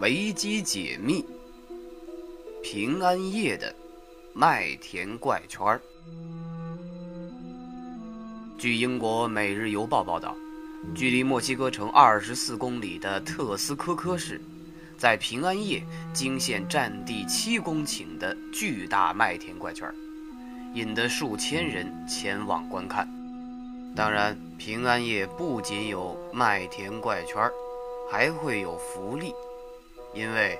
维基解密：平安夜的麦田怪圈儿。据英国《每日邮报》报道，距离墨西哥城二十四公里的特斯科科市，在平安夜惊现占地七公顷的巨大麦田怪圈儿，引得数千人前往观看。当然，平安夜不仅有麦田怪圈儿，还会有福利。因为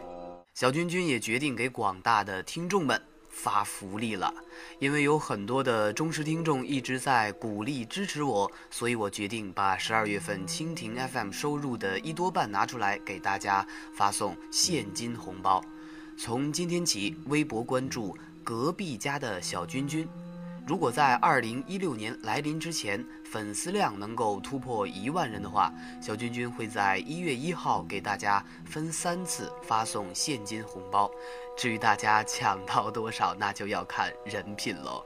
小君君也决定给广大的听众们发福利了。因为有很多的忠实听众一直在鼓励支持我，所以我决定把十二月份蜻蜓 FM 收入的一多半拿出来给大家发送现金红包。从今天起，微博关注隔壁家的小君君。如果在二零一六年来临之前，粉丝量能够突破一万人的话，小君君会在一月一号给大家分三次发送现金红包。至于大家抢到多少，那就要看人品喽。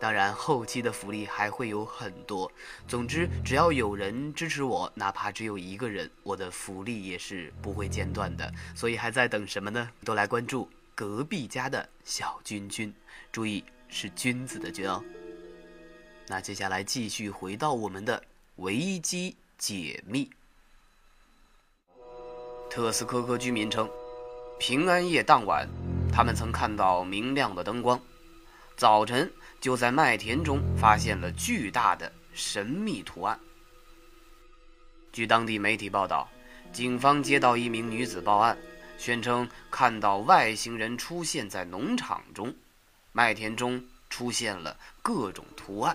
当然，后期的福利还会有很多。总之，只要有人支持我，哪怕只有一个人，我的福利也是不会间断的。所以还在等什么呢？都来关注隔壁家的小君君，注意。是君子的君哦。那接下来继续回到我们的维基解密。特斯科科居民称，平安夜当晚，他们曾看到明亮的灯光，早晨就在麦田中发现了巨大的神秘图案。据当地媒体报道，警方接到一名女子报案，宣称看到外星人出现在农场中。麦田中出现了各种图案。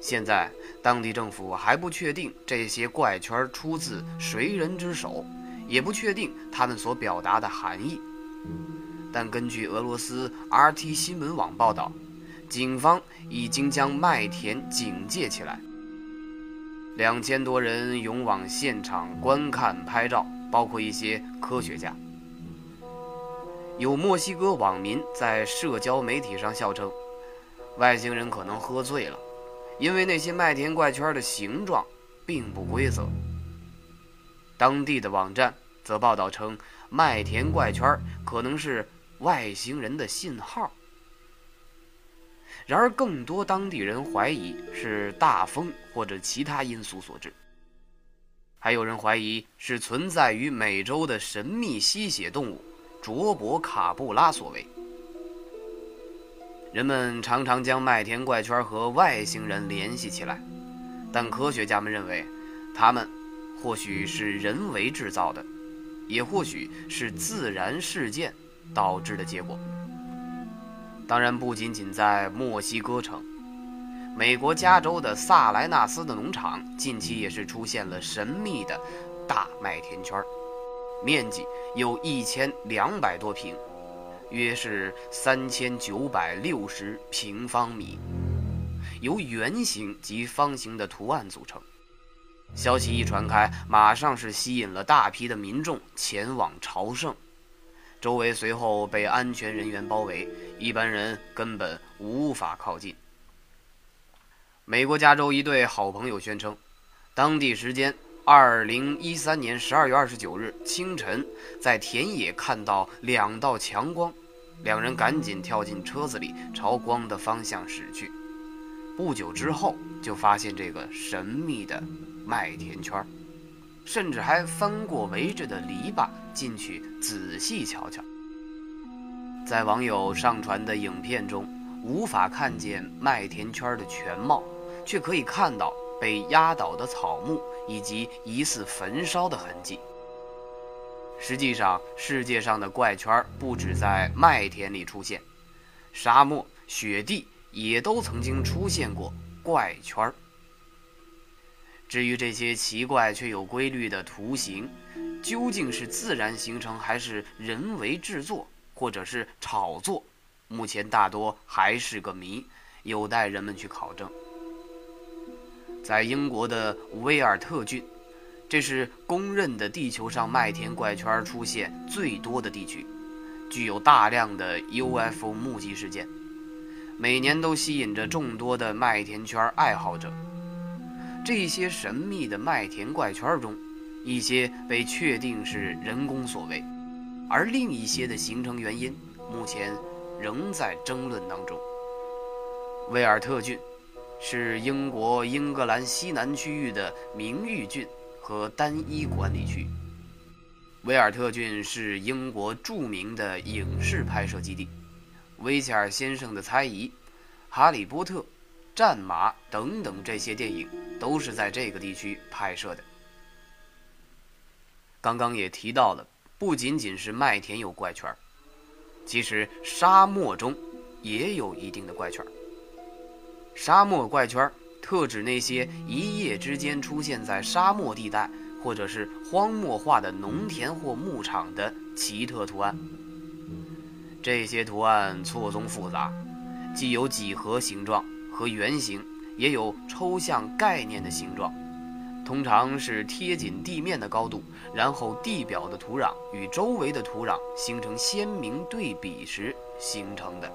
现在，当地政府还不确定这些怪圈出自谁人之手，也不确定他们所表达的含义。但根据俄罗斯 RT 新闻网报道，警方已经将麦田警戒起来。两千多人涌往现场观看拍照，包括一些科学家。有墨西哥网民在社交媒体上笑称，外星人可能喝醉了，因为那些麦田怪圈的形状并不规则。当地的网站则报道称，麦田怪圈可能是外星人的信号。然而，更多当地人怀疑是大风或者其他因素所致，还有人怀疑是存在于美洲的神秘吸血动物。卓博卡布拉所为，人们常常将麦田怪圈和外星人联系起来，但科学家们认为，它们或许是人为制造的，也或许是自然事件导致的结果。当然，不仅仅在墨西哥城，美国加州的萨莱纳斯的农场近期也是出现了神秘的大麦田圈。面积有一千两百多平，约是三千九百六十平方米，由圆形及方形的图案组成。消息一传开，马上是吸引了大批的民众前往朝圣。周围随后被安全人员包围，一般人根本无法靠近。美国加州一对好朋友宣称，当地时间。二零一三年十二月二十九日清晨，在田野看到两道强光，两人赶紧跳进车子里，朝光的方向驶去。不久之后，就发现这个神秘的麦田圈，甚至还翻过围着的篱笆进去仔细瞧瞧。在网友上传的影片中，无法看见麦田圈的全貌，却可以看到。被压倒的草木以及疑似焚烧的痕迹。实际上，世界上的怪圈不止在麦田里出现，沙漠、雪地也都曾经出现过怪圈。至于这些奇怪却有规律的图形，究竟是自然形成还是人为制作，或者是炒作，目前大多还是个谜，有待人们去考证。在英国的威尔特郡，这是公认的地球上麦田怪圈出现最多的地区，具有大量的 UFO 目击事件，每年都吸引着众多的麦田圈爱好者。这些神秘的麦田怪圈中，一些被确定是人工所为，而另一些的形成原因目前仍在争论当中。威尔特郡是英国英格兰西南区域的名誉郡和单一管理区。威尔特郡是英国著名的影视拍摄基地，威切尔先生的猜疑、哈利波特、战马等等这些电影都是在这个地区拍摄的。刚刚也提到了，不仅仅是麦田有怪圈其实沙漠中也有一定的怪圈沙漠怪圈特指那些一夜之间出现在沙漠地带。或者是荒漠化的农田或牧场的奇特图案，这些图案错综复杂，既有几何形状和圆形，也有抽象概念的形状，通常是贴紧地面的高度，然后地表的土壤与周围的土壤形成鲜明对比时形成的。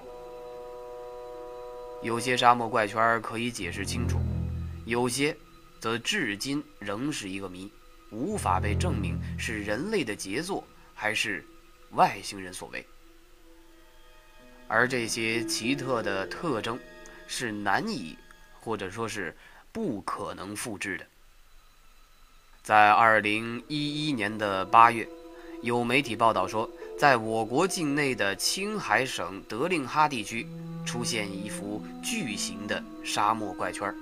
有些沙漠怪圈可以解释清楚，有些则至今仍是一个谜。无法被证明是人类的杰作还是外星人所为，而这些奇特的特征是难以或者说是不可能复制的。在二零一一年的八月，有媒体报道说，在我国境内的青海省德令哈地区出现一幅巨型的沙漠怪圈。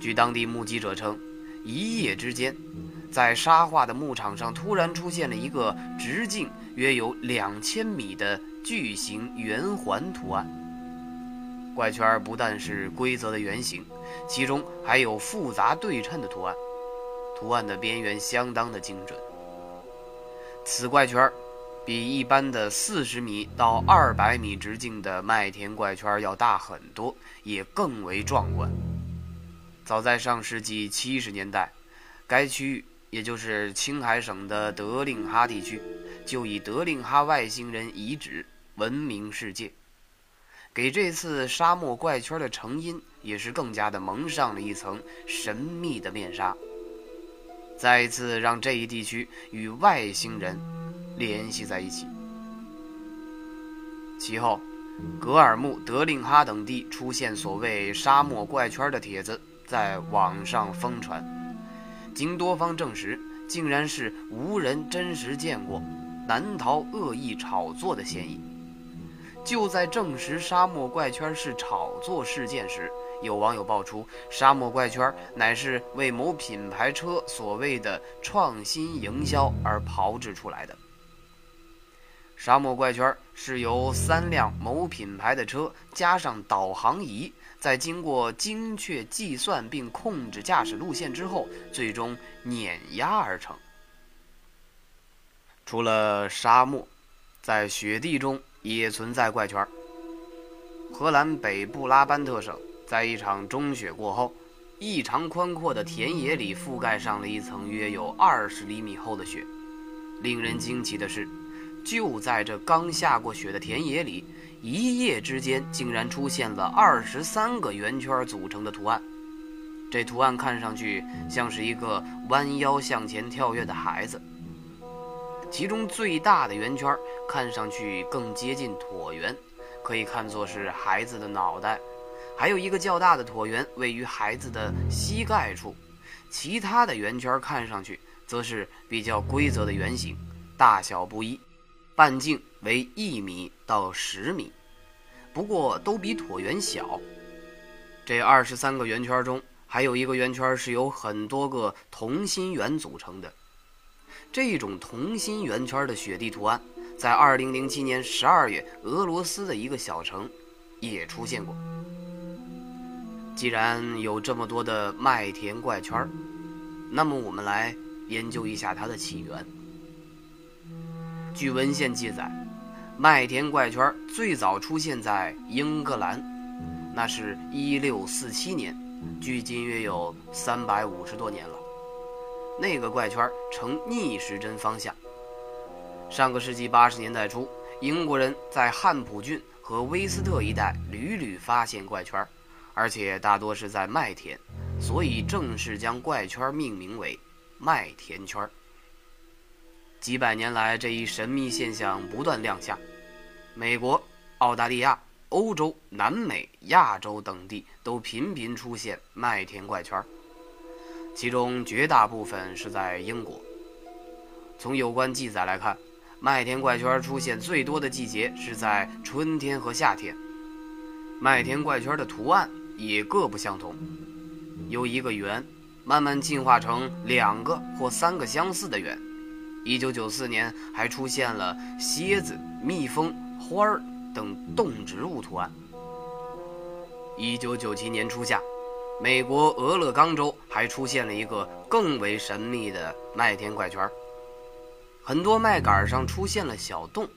据当地目击者称。一夜之间，在沙化的牧场上突然出现了一个直径约有两千米的巨型圆环图案。怪圈不但是规则的圆形，其中还有复杂对称的图案，图案的边缘相当的精准。此怪圈比一般的四十米到二百米直径的麦田怪圈要大很多，也更为壮观。早在上世纪七十年代，该区域也就是青海省的德令哈地区，就以德令哈外星人遗址闻名世界，给这次沙漠怪圈的成因也是更加的蒙上了一层神秘的面纱，再一次让这一地区与外星人联系在一起。其后，格尔木、德令哈等地出现所谓沙漠怪圈的帖子。在网上疯传，经多方证实，竟然是无人真实见过，难逃恶意炒作的嫌疑。就在证实沙漠怪圈是炒作事件时，有网友爆出，沙漠怪圈乃是为某品牌车所谓的创新营销而炮制出来的。沙漠怪圈是由三辆某品牌的车加上导航仪。在经过精确计算并控制驾驶路线之后，最终碾压而成。除了沙漠，在雪地中也存在怪圈。荷兰北部拉班特省在一场中雪过后，异常宽阔的田野里覆盖上了一层约有二十厘米厚的雪。令人惊奇的是，就在这刚下过雪的田野里。一夜之间，竟然出现了二十三个圆圈组成的图案。这图案看上去像是一个弯腰向前跳跃的孩子。其中最大的圆圈看上去更接近椭圆，可以看作是孩子的脑袋。还有一个较大的椭圆位于孩子的膝盖处。其他的圆圈看上去则是比较规则的圆形，大小不一。半径为一米到十米，不过都比椭圆小。这二十三个圆圈中，还有一个圆圈是由很多个同心圆组成的。这种同心圆圈的雪地图案，在二零零七年十二月，俄罗斯的一个小城也出现过。既然有这么多的麦田怪圈，那么我们来研究一下它的起源。据文献记载，麦田怪圈最早出现在英格兰，那是一六四七年，距今约有三百五十多年了。那个怪圈呈逆时针方向。上个世纪八十年代初，英国人在汉普郡和威斯特一带屡屡发现怪圈儿，而且大多是在麦田，所以正式将怪圈命名为麦田圈。几百年来，这一神秘现象不断亮相，美国、澳大利亚、欧洲、南美、亚洲等地都频频出现麦田怪圈，其中绝大部分是在英国。从有关记载来看，麦田怪圈出现最多的季节是在春天和夏天。麦田怪圈的图案也各不相同，由一个圆慢慢进化成两个或三个相似的圆。一九九四年还出现了蝎子、蜜蜂、花儿等动植物图案。一九九七年初夏，美国俄勒冈州还出现了一个更为神秘的麦田怪圈，很多麦秆上出现了小洞。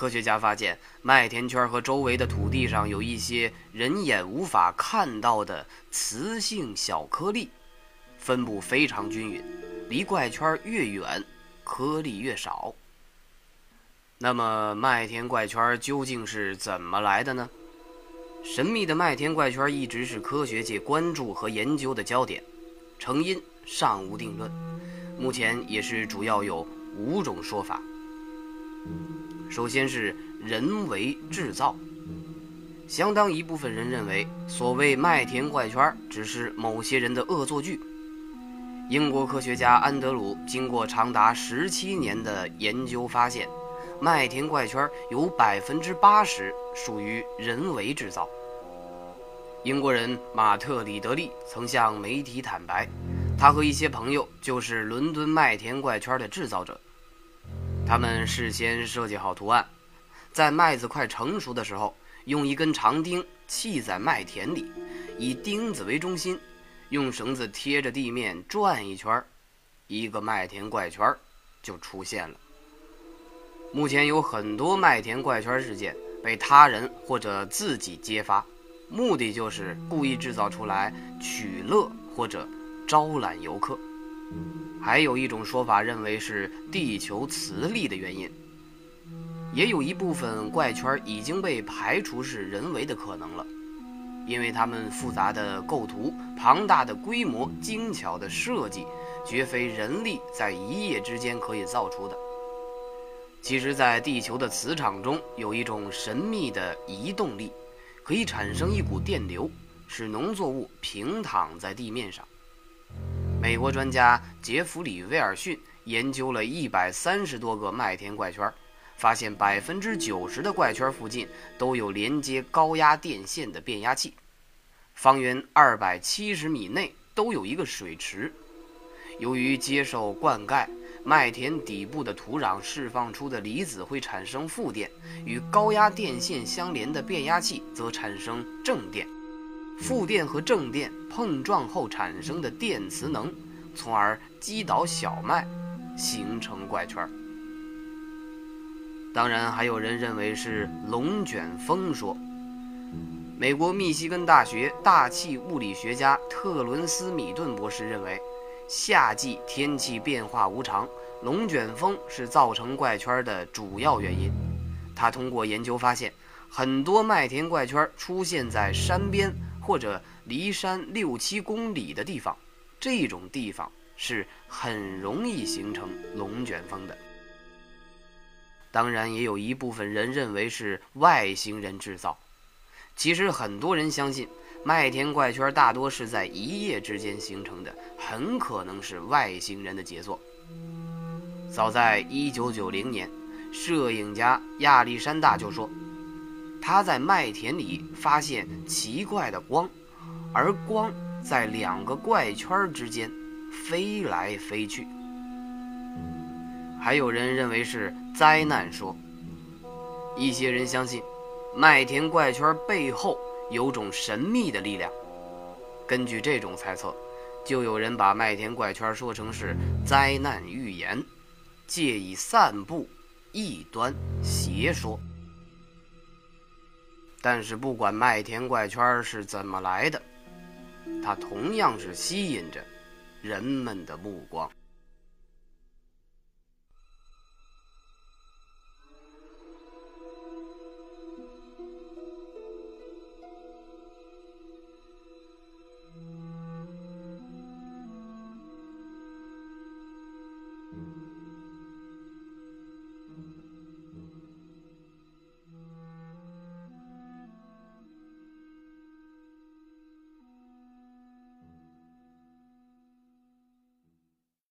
科学家发现，麦田圈和周围的土地上有一些人眼无法看到的磁性小颗粒，分布非常均匀，离怪圈越远，颗粒越少。那么，麦田怪圈究竟是怎么来的呢？神秘的麦田怪圈一直是科学界关注和研究的焦点，成因尚无定论，目前也是主要有五种说法。首先是人为制造，相当一部分人认为，所谓麦田怪圈只是某些人的恶作剧。英国科学家安德鲁经过长达十七年的研究发现，麦田怪圈有百分之八十属于人为制造。英国人马特·里德利曾向媒体坦白，他和一些朋友就是伦敦麦田怪圈的制造者。他们事先设计好图案，在麦子快成熟的时候，用一根长钉砌在麦田里，以钉子为中心，用绳子贴着地面转一圈，一个麦田怪圈就出现了。目前有很多麦田怪圈事件被他人或者自己揭发，目的就是故意制造出来取乐或者招揽游客。还有一种说法认为是地球磁力的原因，也有一部分怪圈已经被排除是人为的可能了，因为它们复杂的构图、庞大的规模、精巧的设计，绝非人力在一夜之间可以造出的。其实，在地球的磁场中有一种神秘的移动力，可以产生一股电流，使农作物平躺在地面上。美国专家杰弗里·威尔逊研究了一百三十多个麦田怪圈，发现百分之九十的怪圈附近都有连接高压电线的变压器，方圆二百七十米内都有一个水池。由于接受灌溉，麦田底部的土壤释放出的离子会产生负电，与高压电线相连的变压器则产生正电。负电和正电碰撞后产生的电磁能，从而击倒小麦，形成怪圈。当然，还有人认为是龙卷风说。美国密西根大学大气物理学家特伦斯·米顿博士认为，夏季天气变化无常，龙卷风是造成怪圈的主要原因。他通过研究发现，很多麦田怪圈出现在山边。或者离山六七公里的地方，这种地方是很容易形成龙卷风的。当然，也有一部分人认为是外星人制造。其实，很多人相信麦田怪圈大多是在一夜之间形成的，很可能是外星人的杰作。早在1990年，摄影家亚历山大就说。他在麦田里发现奇怪的光，而光在两个怪圈之间飞来飞去。还有人认为是灾难说。一些人相信，麦田怪圈背后有种神秘的力量。根据这种猜测，就有人把麦田怪圈说成是灾难预言，借以散布异端邪说。但是，不管麦田怪圈是怎么来的，它同样是吸引着人们的目光。